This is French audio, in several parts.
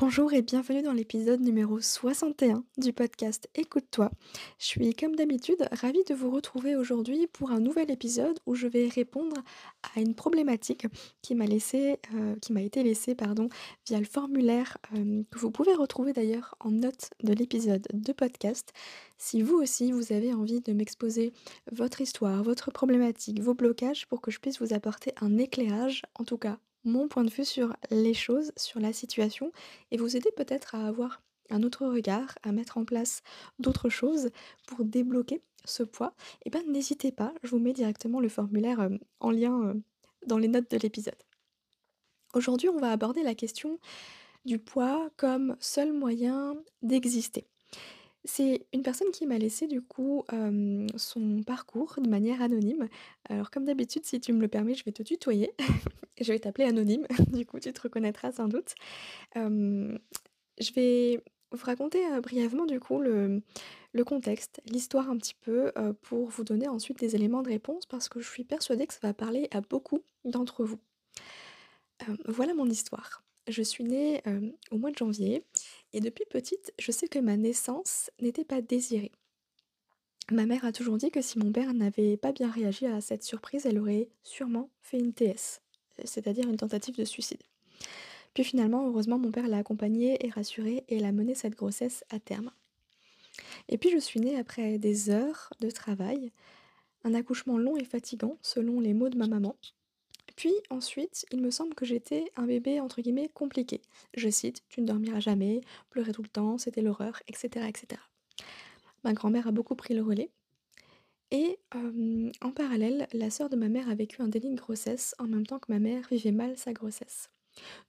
Bonjour et bienvenue dans l'épisode numéro 61 du podcast Écoute-toi. Je suis comme d'habitude ravie de vous retrouver aujourd'hui pour un nouvel épisode où je vais répondre à une problématique qui m'a laissé, euh, qui m'a été laissée pardon, via le formulaire euh, que vous pouvez retrouver d'ailleurs en note de l'épisode de podcast. Si vous aussi vous avez envie de m'exposer votre histoire, votre problématique, vos blocages pour que je puisse vous apporter un éclairage, en tout cas mon point de vue sur les choses, sur la situation, et vous aider peut-être à avoir un autre regard, à mettre en place d'autres choses pour débloquer ce poids, et eh bien n'hésitez pas, je vous mets directement le formulaire euh, en lien euh, dans les notes de l'épisode. Aujourd'hui, on va aborder la question du poids comme seul moyen d'exister. C'est une personne qui m'a laissé du coup, son parcours de manière anonyme. Alors comme d'habitude, si tu me le permets, je vais te tutoyer. Je vais t'appeler anonyme, du coup tu te reconnaîtras sans doute. je vais vous raconter, brièvement du coup le le contexte, l'histoire un petit peu, pour vous donner ensuite des éléments de réponse parce que je suis persuadée que ça va parler à beaucoup d'entre vous. voilà mon histoire. Je suis née, au mois de janvier et depuis petite, je sais que ma naissance n'était pas désirée. Ma mère a toujours dit que si mon père n'avait pas bien réagi à cette surprise, elle aurait sûrement fait une TS, c'est-à-dire une tentative de suicide. Puis finalement, heureusement, mon père l'a accompagnée et rassurée et elle a mené cette grossesse à terme. Et puis je suis née après des heures de travail, un accouchement long et fatigant selon les mots de ma maman, puis ensuite, il me semble que j'étais un bébé entre guillemets compliqué. Je cite, tu ne dormiras jamais, pleurer tout le temps, c'était l'horreur, etc., etc. Ma grand-mère a beaucoup pris le relais. Et en parallèle, la sœur de ma mère a vécu un délit de grossesse en même temps que ma mère vivait mal sa grossesse.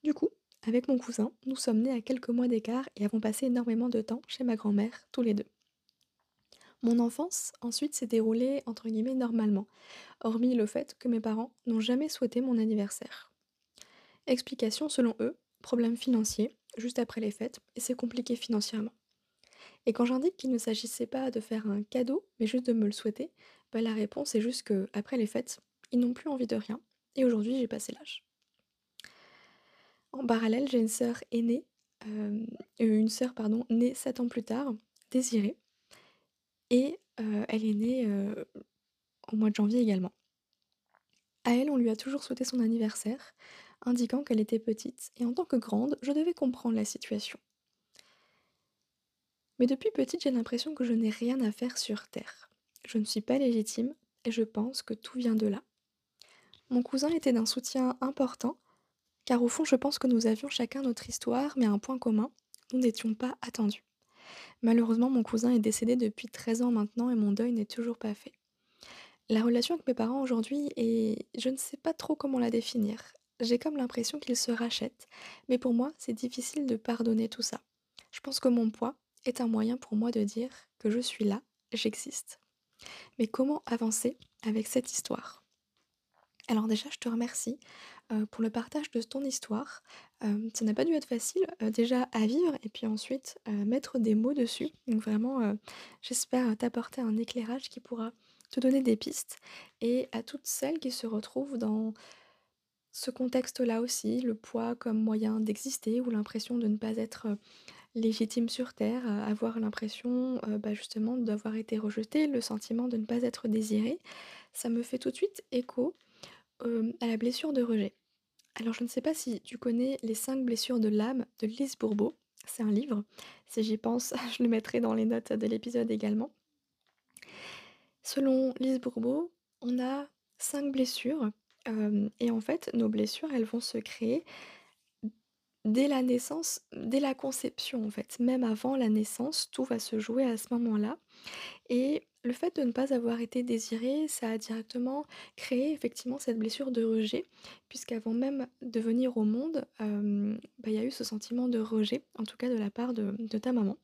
Du coup, avec mon cousin, nous sommes nés à quelques mois d'écart et avons passé énormément de temps chez ma grand-mère, tous les deux. Mon enfance, ensuite, s'est déroulée entre guillemets normalement, hormis le fait que mes parents n'ont jamais souhaité mon anniversaire. Explication selon eux, problème financier, juste après les fêtes, et c'est compliqué financièrement. Et quand j'indique qu'il ne s'agissait pas de faire un cadeau, mais juste de me le souhaiter, bah, la réponse est juste que après les fêtes, ils n'ont plus envie de rien, et aujourd'hui j'ai passé l'âge. En parallèle, j'ai une sœur aînée, euh, une sœur pardon, née 7 ans plus tard, désirée, et elle est née, au mois de janvier également. À elle, on lui a toujours souhaité son anniversaire, indiquant qu'elle était petite et en tant que grande, je devais comprendre la situation. Mais depuis petite, j'ai l'impression que je n'ai rien à faire sur terre. Je ne suis pas légitime et je pense que tout vient de là. Mon cousin était d'un soutien important, car au fond, je pense que nous avions chacun notre histoire, mais un point commun, nous n'étions pas attendus. Malheureusement, mon cousin est décédé depuis 13 ans maintenant et mon deuil n'est toujours pas fait. La relation avec mes parents aujourd'hui est... je ne sais pas trop comment la définir. J'ai comme l'impression qu'ils se rachètent, mais pour moi, c'est difficile de pardonner tout ça. Je pense que mon poids est un moyen pour moi de dire que je suis là, j'existe. Mais comment avancer avec cette histoire? Alors déjà, je te remercie pour le partage de ton histoire. ça n'a pas dû être facile, déjà à vivre et puis ensuite, mettre des mots dessus. Donc vraiment, j'espère t'apporter un éclairage qui pourra te donner des pistes et à toutes celles qui se retrouvent dans ce contexte-là aussi, le poids comme moyen d'exister ou l'impression de ne pas être, légitime sur terre, avoir l'impression, bah, justement d'avoir été rejeté, le sentiment de ne pas être désiré. Ça me fait tout de suite écho à la blessure de rejet. Alors je ne sais pas si tu connais Les 5 blessures de l'âme de Lise Bourbeau. C'est un livre. Si j'y pense, je le mettrai dans les notes de l'épisode également. Selon Lise Bourbeau, on a 5 blessures. et en fait, nos blessures, elles vont se créer dès la naissance, dès la conception en fait. Même avant la naissance, tout va se jouer à ce moment-là. Et le fait de ne pas avoir été désiré, ça a directement créé effectivement cette blessure de rejet, puisqu'avant même de venir au monde, hem, bah, il y a eu ce sentiment de rejet, en tout cas de la part de ta maman.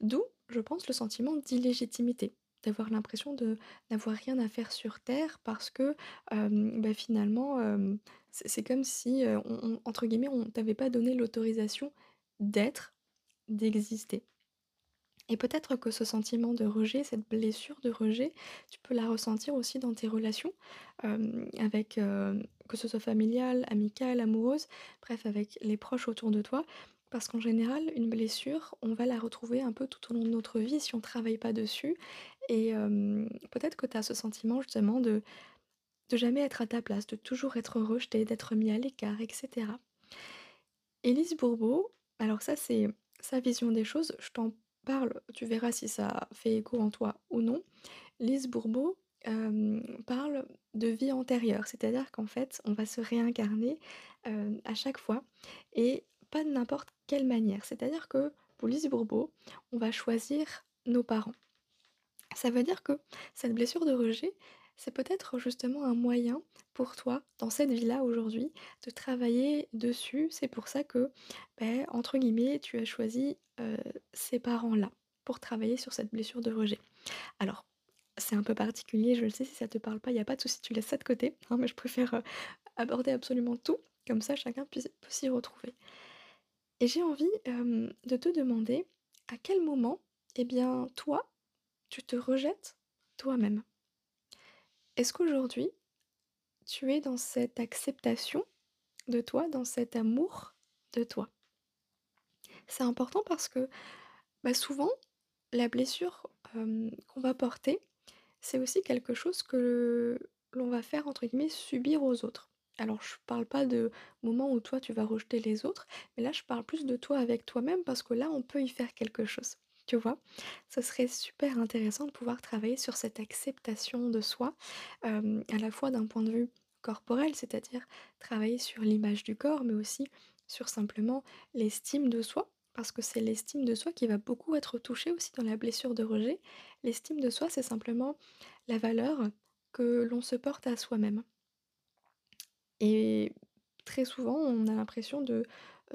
D'où, je pense, le sentiment d'illégitimité, d'avoir l'impression de n'avoir rien à faire sur terre parce que, hem, bah, finalement, hem, c'est comme si, entre guillemets, «on t'avait pas donné l'autorisation d'être, d'exister». Et peut-être que ce sentiment de rejet, cette blessure de rejet, tu peux la ressentir aussi dans tes relations, avec, que ce soit familiale, amicale, amoureuse, bref avec les proches autour de toi. Parce qu'en général, une blessure, on va la retrouver un peu tout au long de notre vie si on travaille pas dessus et peut-être que tu as ce sentiment justement de de jamais être à ta place, de toujours être rejeté, d'être mis à l'écart et cetera. Élise Bourbeau, alors ça c'est sa vision des choses, je t'en parle, tu verras si ça fait écho en toi ou non. Lise Bourbeau, hem, parle de vie antérieure, c'est-à-dire qu'en fait, on va se réincarner, heu, à chaque fois et pas de n'importe quelle manière. C'est-à-dire que pour Lise Bourbeau, on va choisir nos parents. Ça veut dire que cette blessure de rejet, c'est peut-être justement un moyen pour toi, dans cette vie-là aujourd'hui, de travailler dessus. C'est pour ça que, beh, entre guillemets, tu as choisi, heu, ces parents-là, pour travailler sur cette blessure de rejet. Alors, c'est un peu particulier, je le sais, si ça te parle pas, il y a pas de souci, tu laisses ça de côté, hein, mais je préfère, heu, aborder absolument tout, comme ça chacun peut s'y retrouver. Et j'ai envie, hem, de te demander à quel moment, eh bien, toi, tu te rejettes toi-même? Est-ce qu'aujourd'hui, tu es dans cette acceptation de toi, dans cet amour de toi? C'est important parce que, bah, souvent, la blessure, qu'on va porter, c'est aussi quelque chose que l'on va faire, entre guillemets, «subir» aux autres. Alors je parle pas de moments où toi tu vas rejeter les autres, mais là je parle plus de toi avec toi-même parce que là on peut y faire quelque chose. Tu vois? Ce serait super intéressant de pouvoir travailler sur cette acceptation de soi, à la fois d'un point de vue corporel, c'est-à-dire travailler sur l'image du corps, mais aussi sur simplement l'estime de soi. Parce que c'est l'estime de soi qui va beaucoup être touchée aussi dans la blessure de rejet. L'estime de soi, c'est simplement la valeur que l'on se porte à soi-même. Et très souvent, on a l'impression de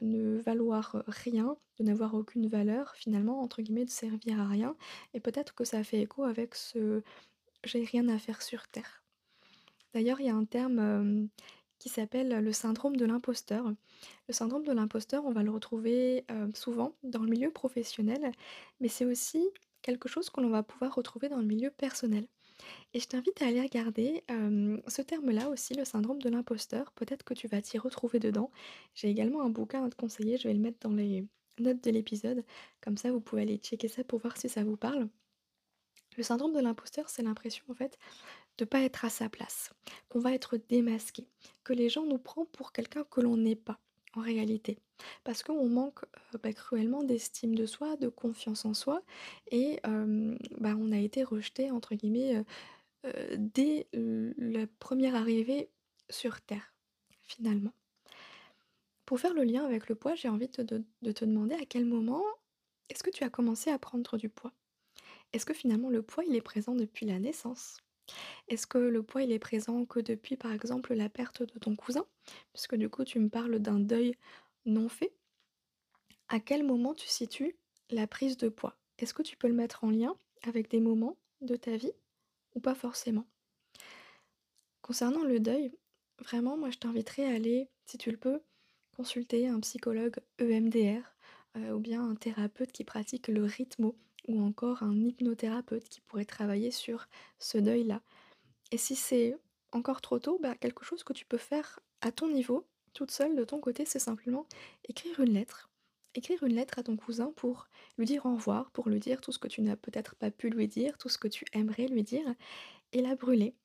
ne valoir rien, de n'avoir aucune valeur finalement, entre guillemets, de servir à rien et peut-être que ça fait écho avec ce «j'ai rien à faire sur terre». D'ailleurs, il y a un terme, hem, qui s'appelle le syndrome de l'imposteur. Le syndrome de l'imposteur, on va le retrouver, heu, souvent dans le milieu professionnel, mais c'est aussi quelque chose que l'on va pouvoir retrouver dans le milieu personnel. Et je t'invite à aller regarder, ce terme-là aussi, le syndrome de l'imposteur, peut-être que tu vas t'y retrouver dedans. J'ai également un bouquin à te conseiller, je vais le mettre dans les notes de l'épisode, comme ça vous pouvez aller checker ça pour voir si ça vous parle. Le syndrome de l'imposteur, c'est l'impression en fait de pas être à sa place, qu'on va être démasqué, que les gens nous prennent pour quelqu'un que l'on n'est pas en réalité. Parce qu'on manque, heu, bah, cruellement d'estime de soi, de confiance en soi et bah, on a été rejeté entre guillemets, heu heu, dès la première arrivée sur terre, finalement. Pour faire le lien avec le poids, j'ai envie de te demander à quel moment est-ce que tu as commencé à prendre du poids? Est-ce que finalement le poids, il est présent depuis la naissance? Est-ce que le poids, il est présent que depuis, par exemple, la perte de ton cousin? Puisque du coup, tu me parles d'un deuil non fait. À quel moment tu situes la prise de poids? Est-ce que tu peux le mettre en lien avec des moments de ta vie ou pas forcément? Concernant le deuil, vraiment, moi, je t'inviterais à aller, si tu le peux, consulter un psychologue EMDR, heu, ou bien un thérapeute qui pratique le rythmo ou encore un hypnothérapeute qui pourrait travailler sur ce deuil-là. Et si c'est encore trop tôt, bah, quelque chose que tu peux faire à ton niveau, toute seule de ton côté, c'est simplement écrire une lettre. Écrire une lettre à ton cousin pour lui dire au revoir, pour lui dire tout ce que tu n'as peut-être pas pu lui dire, tout ce que tu aimerais lui dire, et la brûler.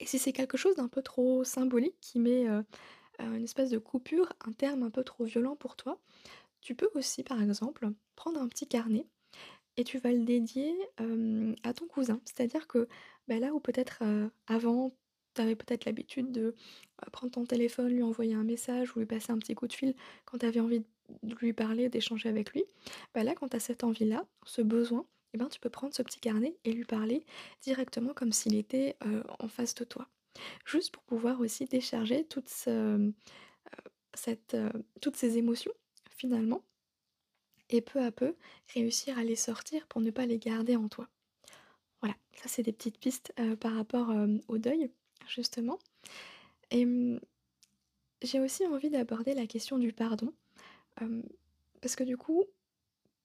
Et si c'est quelque chose d'un peu trop symbolique qui met, heu heu, une espèce de coupure, un terme un peu trop violent pour toi, tu peux aussi, par exemple, prendre un petit carnet et tu vas le dédier, à ton cousin. C'est-à-dire que, bah, là où peut-être, avant, tu avais peut-être l'habitude de, prendre ton téléphone, lui envoyer un message ou lui passer un petit coup de fil quand tu avais envie de lui parler, d'échanger avec lui, bah, là, quand tu as cette envie-là, ce besoin, eh ben, tu peux prendre ce petit carnet et lui parler directement comme s'il était, en face de toi. Juste pour pouvoir aussi décharger toutes ces émotions finalement et peu à peu réussir à les sortir pour ne pas les garder en toi. Voilà, ça c'est des petites pistes, heu, par rapport, hem, au deuil justement et mmh, j'ai aussi envie d'aborder la question du pardon, hem, parce que du coup,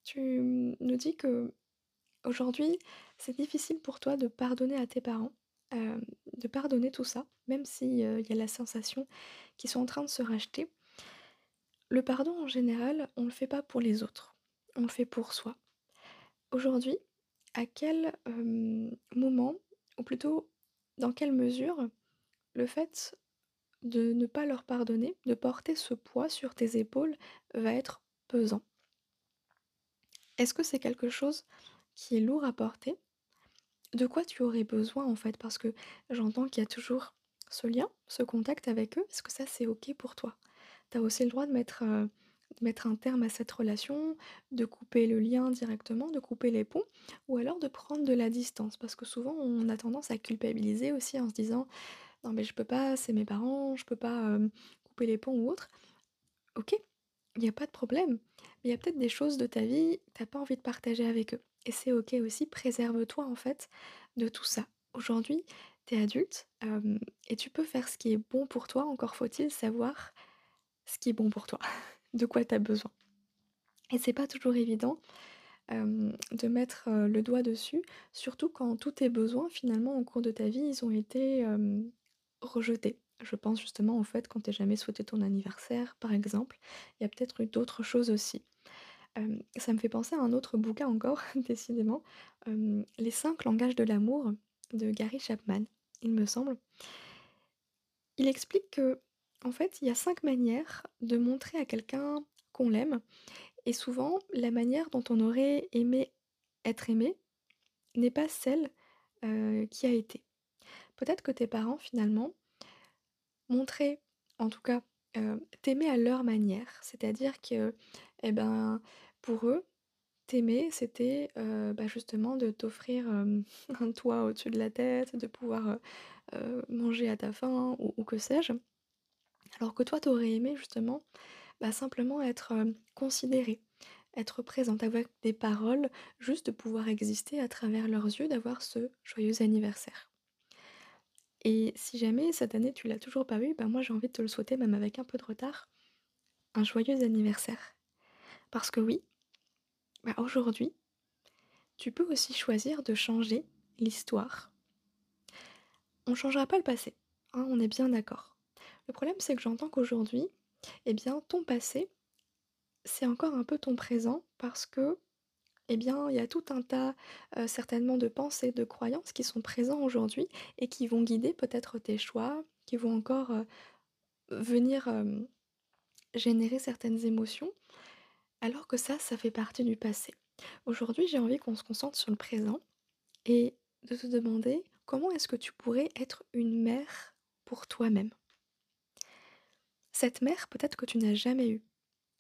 tu, mmh, nous dis qu'aujourd'hui, c'est difficile pour toi de pardonner à tes parents, de pardonner tout ça, même si, heu, il y a la sensation qu'ils sont en train de se racheter. Le pardon en général, on le fait pas pour les autres, on le fait pour soi. Aujourd'hui, à quel, moment ou plutôt dans quelle mesure le fait de ne pas leur pardonner, de porter ce poids sur tes épaules va être pesant? Est-ce que c'est quelque chose qui est lourd à porter? De quoi tu aurais besoin en fait? Parce que j'entends qu'il y a toujours ce lien, ce contact avec eux. Est-ce que ça c'est OK pour toi? Tu as aussi le droit de mettre, mettre un terme à cette relation, de couper le lien directement, de couper les ponts ou alors de prendre de la distance? Parce que souvent on a tendance à culpabiliser aussi en se disant: «Non mais je peux pas, c'est mes parents, je peux pas, couper les ponts ou autre». OK, il y a pas de problème, mais il y a peut-être des choses de ta vie, tu as pas envie de partager avec eux et c'est OK aussi. Préserve-toi en fait de tout ça. Aujourd'hui, tu es adulte, et tu peux faire ce qui est bon pour toi, encore faut-il savoir ce qui est bon pour toi, de quoi tu as besoin et c'est pas toujours évident, hem, de mettre, heu, le doigt dessus, surtout quand tous tes besoins finalement au cours de ta vie, ils ont été, hem, rejetés. Je pense justement au fait qu'on t'ait jamais souhaité ton anniversaire par exemple. Il y a peut-être eu d'autres choses aussi. Ça me fait penser à un autre bouquin encore décidément, Les 5 langages de l'amour de Gary Chapman, il me semble. Il explique que en fait, il y a 5 manières de montrer à quelqu'un qu'on l'aime et souvent la manière dont on aurait aimé être aimé n'est pas celle, heu, qui a été. Peut-être que tes parents finalement montraient, en tout cas, heu, t'aimer à leur manière. C'est-à-dire que, et ben, pour eux, t'aimer c'était, heu, bah, justement de t'offrir, un toit au-dessus de la tête, de pouvoir, manger à ta faim ou que sais-je. Alors que toi, tu aurais aimé justement, bah, simplement être, hem, considérée, être présente avec des paroles, juste de pouvoir exister à travers leurs yeux, d'avoir ce joyeux anniversaire. Et si jamais cette année tu l'as toujours pas eu, bah, moi j'ai envie de te le souhaiter même avec un peu de retard, un joyeux anniversaire. Parce que oui, bah, aujourd'hui, tu peux aussi choisir de changer l'histoire. On changera pas le passé, hein, on est bien d'accord. Le problème, c'est que j'entends qu'aujourd'hui, eh bien, ton passé, c'est encore un peu ton présent parce que, eh bien, il y a tout un tas, heu, certainement de pensées, de croyances qui sont présents aujourd'hui et qui vont guider peut-être tes choix, qui vont encore, heu, venir, hem, générer certaines émotions, alors que ça, ça fait partie du passé. Aujourd'hui, j'ai envie qu'on se concentre sur le présent et de te demander comment est-ce que tu pourrais être une mère pour toi-même? Cette mère peut-être que tu n'as jamais eue,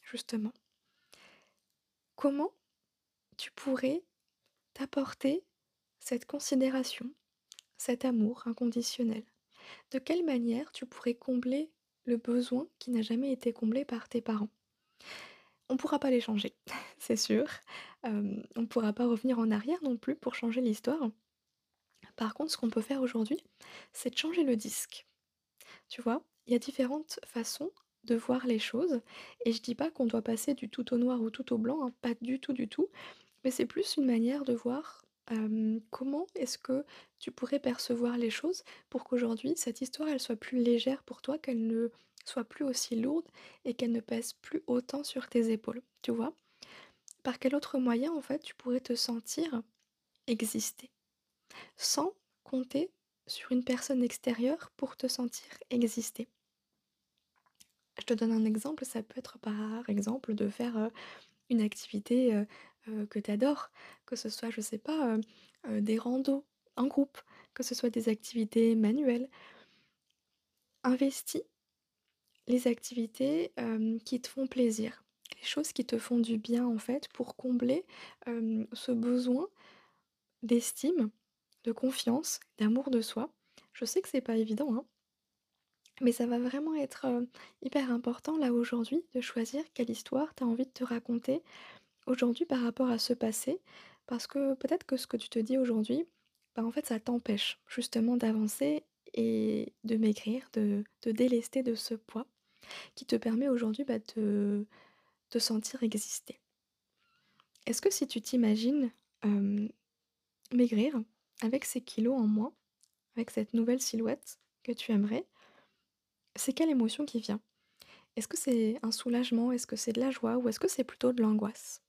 justement. Comment tu pourrais t'apporter cette considération, cet amour inconditionnel? De quelle manière tu pourrais combler le besoin qui n'a jamais été comblé par tes parents? On pourra pas les changer, c'est sûr, hem, on pourra pas revenir en arrière non plus pour changer l'histoire. Par contre, ce qu'on peut faire aujourd'hui, c'est de changer le disque. Tu vois? Il y a différentes façons de voir les choses et je dis pas qu'on doit passer du tout au noir ou tout au blanc, hein, pas du tout, du tout, mais c'est plus une manière de voir, comment est-ce que tu pourrais percevoir les choses pour qu'aujourd'hui cette histoire elle soit plus légère pour toi, qu'elle ne soit plus aussi lourde et qu'elle ne pèse plus autant sur tes épaules, tu vois? Par quel autre moyen en fait tu pourrais te sentir exister? Sans compter sur une personne extérieure pour te sentir exister. Je te donne un exemple, ça peut être par exemple de faire, heu, une activité, heu heu, que tu adores, que ce soit, je sais pas, des randos en groupe, que ce soit des activités manuelles. Investis les activités, qui te font plaisir, les choses qui te font du bien en fait pour combler, ce besoin, d'estime, de confiance, d'amour de soi. Je sais que c'est pas évident, hein, mais ça va vraiment être, heu, hyper important là aujourd'hui de choisir quelle histoire tu as envie de te raconter aujourd'hui par rapport à ce passé. Parce que peut-être que ce que tu te dis aujourd'hui, bah, en fait ça t'empêche justement d'avancer et de maigrir, de te délester de ce poids qui te permet aujourd'hui, bah, de te sentir exister. Est-ce que si tu t'imagines, hem, maigrir avec ces kilos en moins, avec cette nouvelle silhouette que tu aimerais, c'est quelle émotion qui vient? Est-ce que c'est un soulagement? Est-ce que c'est de la joie? Ou est-ce que c'est plutôt de l'angoisse?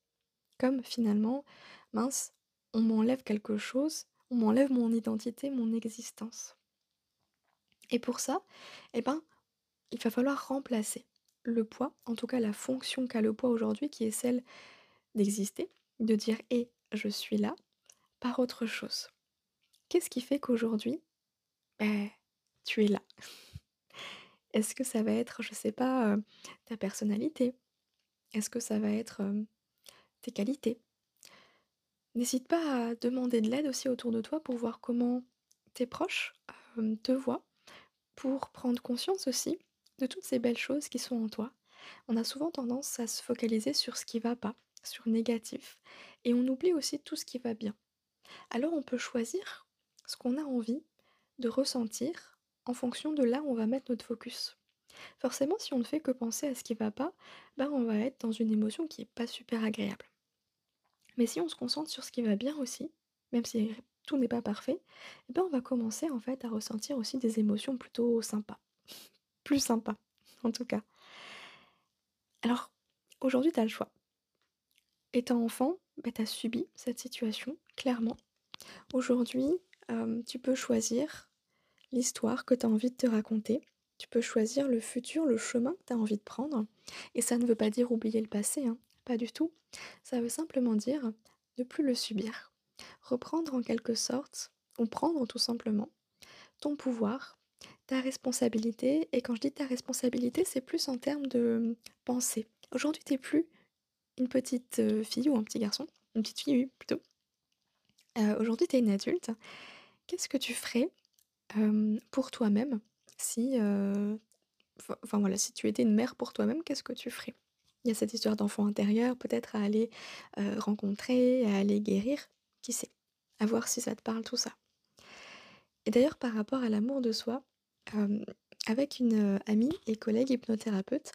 Comme finalement: «Mince, on m'enlève quelque chose, on m'enlève mon identité, mon existence». Et pour ça, et ben, il va falloir remplacer le poids, en tout cas la fonction qu'a le poids aujourd'hui qui est celle d'exister, de dire: «Et je suis là», par autre chose. Qu'est-ce qui fait qu'aujourd'hui, beh, tu es là? Est-ce que ça va être, je sais pas, heu, ta personnalité? Est-ce que ça va être, hem, tes qualités? N'hésite pas à demander de l'aide aussi autour de toi pour voir comment tes proches, hem, te voient, pour prendre conscience aussi de toutes ces belles choses qui sont en toi. On a souvent tendance à se focaliser sur ce qui va pas, sur le négatif et on oublie aussi tout ce qui va bien. Alors on peut choisir ce qu'on a envie de ressentir en fonction de là où on va mettre notre focus. Forcément, si on ne fait que penser à ce qui va pas, bah, on va être dans une émotion qui est pas super agréable. Mais si on se concentre sur ce qui va bien aussi, même si tout n'est pas parfait, et ben, on va commencer en fait à ressentir aussi des émotions plutôt sympas. Plus sympas, en tout cas. Alors, aujourd'hui, tu as le choix. Étant enfant, bah, tu as subi cette situation, clairement. Aujourd'hui, tu peux choisir l'histoire que tu as envie de te raconter. Tu peux choisir le futur, le chemin que tu as envie de prendre et ça ne veut pas dire oublier le passé, hein, pas du tout. Ça veut simplement dire ne plus le subir. Reprendre en quelque sorte, ou prendre tout simplement, ton pouvoir, ta responsabilité et quand je dis ta responsabilité, c'est plus en termes de pensée. Aujourd'hui, tu es plus une petite, fille ou un petit garçon, une petite fille, oui, plutôt. Heu, aujourd'hui, tu es une adulte. Qu'est-ce que tu ferais, pour toi-même si, voilà, si tu étais une mère pour toi-même, qu'est-ce que tu ferais? Il y a cette histoire d'enfant intérieur peut-être à aller, rencontrer, à aller guérir, qui sait? À voir si ça te parle tout ça. Et d'ailleurs par rapport à l'amour de soi, avec une, amie et collègue hypnothérapeute,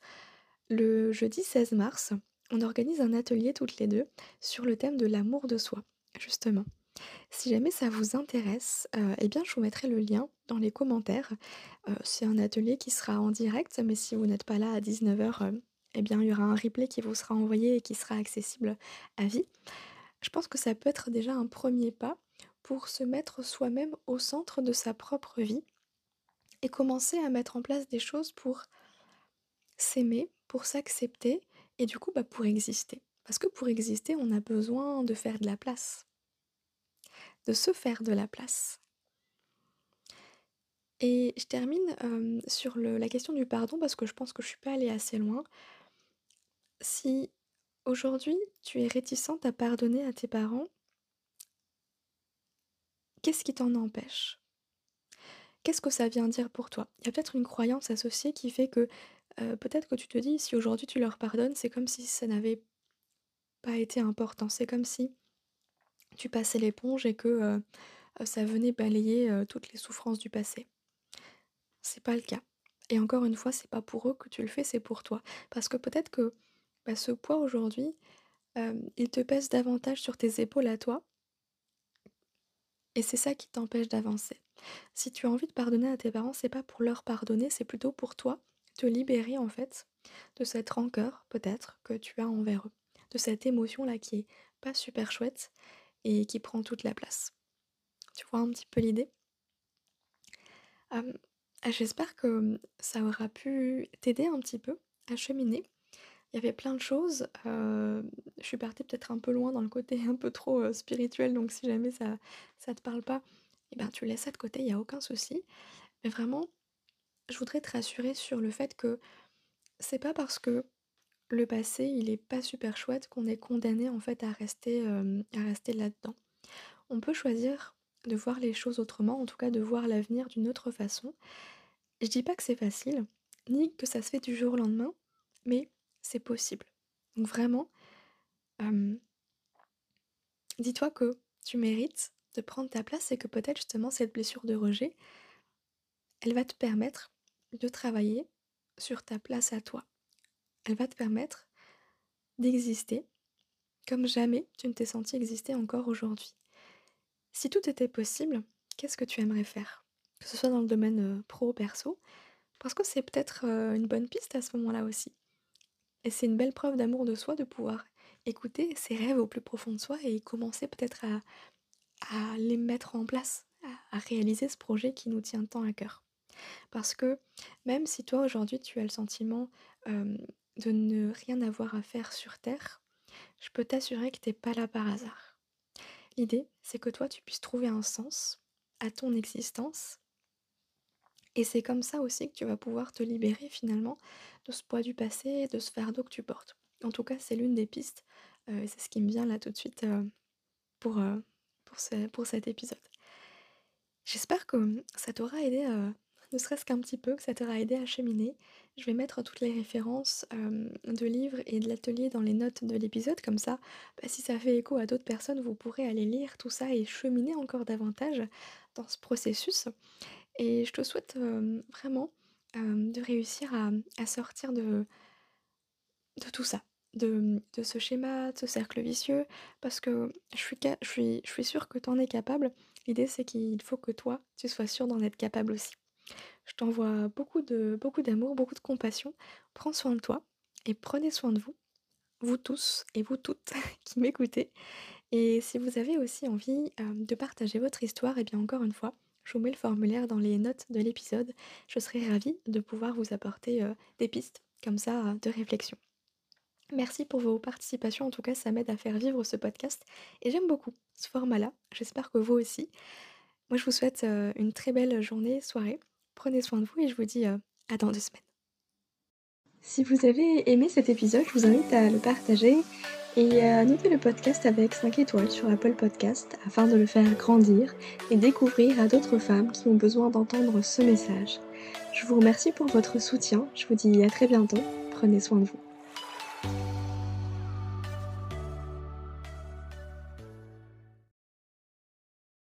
le jeudi 16 mars, on organise un atelier toutes les 2 sur le thème de l'amour de soi, justement. Si jamais ça vous intéresse, heu, et bien je vous mettrai le lien dans les commentaires. Heu, c'est un atelier qui sera en direct, mais si vous n'êtes pas là à 19:00, hem, et bien il y aura un replay qui vous sera envoyé et qui sera accessible à vie. Je pense que ça peut être déjà un 1er pas pour se mettre soi-même au centre de sa propre vie et commencer à mettre en place des choses pour s'aimer, pour s'accepter et du coup, bah, pour exister. Parce que pour exister, on a besoin de faire de la place. De se faire de la place. Et je termine, sur la question du pardon parce que je pense que je suis pas allée assez loin. Si aujourd'hui tu es réticente à pardonner à tes parents qu'est-ce qui t'en empêche? Qu'est-ce que ça vient dire pour toi? Il y a peut-être une croyance associée qui fait que, peut-être que tu te dis: «Si aujourd'hui tu leur pardonnes, c'est comme si ça n'avait pas été important». C'est comme si tu passais l'éponge et que, heu, ça venait balayer, heu, toutes les souffrances du passé. C'est pas le cas et encore une fois, c'est pas pour eux que tu le fais, c'est pour toi. Parce que peut-être que, bah, ce poids aujourd'hui, hem, il te pèse davantage sur tes épaules à toi et c'est ça qui t'empêche d'avancer. Si tu as envie de pardonner à tes parents, c'est pas pour leur pardonner, c'est plutôt pour toi, te libérer en fait de cette rancœur peut-être que tu as envers eux. De cette émotion-là qui est pas super chouette et qui prend toute la place. Tu vois un petit peu l'idée? J'espère que, ça aura pu t'aider un petit peu à cheminer. Il y avait plein de choses, je suis partie peut-être un peu loin dans le côté un peu trop, spirituel donc si jamais ça ça te parle pas et ben, tu laisses ça de côté, il y a aucun souci. Mais vraiment, je voudrais te rassurer sur le fait que c'est pas parce que le passé, il est pas super chouette qu'on est condamné en fait à rester, hem, à rester là-dedans. on peut choisir de voir les choses autrement, en tout cas de voir l'avenir d'une autre façon. Je dis pas que c'est facile, ni que ça se fait du jour au lendemain, mais c'est possible. Donc vraiment, dis-toi que tu mérites de prendre ta place et que peut-être justement cette blessure de rejet, elle va te permettre de travailler sur ta place à toi. Elle va te permettre d'exister comme jamais tu ne t'es senti exister encore aujourd'hui. Si tout était possible, qu'est-ce que tu aimerais faire Que ce soit dans le domaine pro ou perso, parce que c'est peut-être une bonne piste à ce moment-là aussi. Et c'est une belle preuve d'amour de soi de pouvoir écouter ses rêves au plus profond de soi et commencer peut-être à, à les mettre en place, à, réaliser ce projet qui nous tient tant à cœur. Parce que même si toi aujourd'hui tu as le sentiment de ne rien avoir à faire sur Terre, je peux t'assurer que tu n'es pas là par hasard. L'idée, c'est que toi, tu puisses trouver un sens à ton existence. Et c'est comme ça aussi que tu vas pouvoir te libérer finalement de ce poids du passé, de ce fardeau que tu portes. En tout cas, c'est l'une des pistes. Euh, c'est ce qui me vient là tout de suite euh, pour, euh, pour, pour cet épisode. J'espère que ça t'aura aidé ne serait-ce qu'un petit peu, que ça t'aura aidé à cheminer. Je vais mettre toutes les références de livres et de l'atelier dans les notes de l'épisode, comme ça, bah, si ça fait écho à d'autres personnes, vous pourrez aller lire tout ça et cheminer encore davantage dans ce processus. Et je te souhaite vraiment de réussir à, sortir de, de tout ça. De, de, ce schéma, de ce cercle vicieux, parce que je suis, je suis, je suis sûre que tu en es capable. L'idée, c'est qu'il faut que toi, tu sois sûr d'en être capable aussi. Je t'envoie beaucoup d'amour, beaucoup de compassion. Prends soin de toi et prenez soin de vous, vous tous et vous toutes qui m'écoutez. Et si vous avez aussi envie de partager votre histoire, et eh bien encore une fois, je vous mets le formulaire dans les notes de l'épisode. Je serai ravie de pouvoir vous apporter des pistes comme ça de réflexion. Merci pour vos participations, en tout cas ça m'aide à faire vivre ce podcast et j'aime beaucoup ce format-là, j'espère que vous aussi. Moi je vous souhaite une très belle journée, soirée Prenez soin de vous et je vous dis euh, à dans deux semaines. Si vous avez aimé cet épisode, je vous invite à le partager et à noter le podcast avec 5 étoiles sur Apple Podcast afin de le faire grandir et découvrir à d'autres femmes qui ont besoin d'entendre ce message. Je vous remercie pour votre soutien, je vous dis à très bientôt, prenez soin de vous.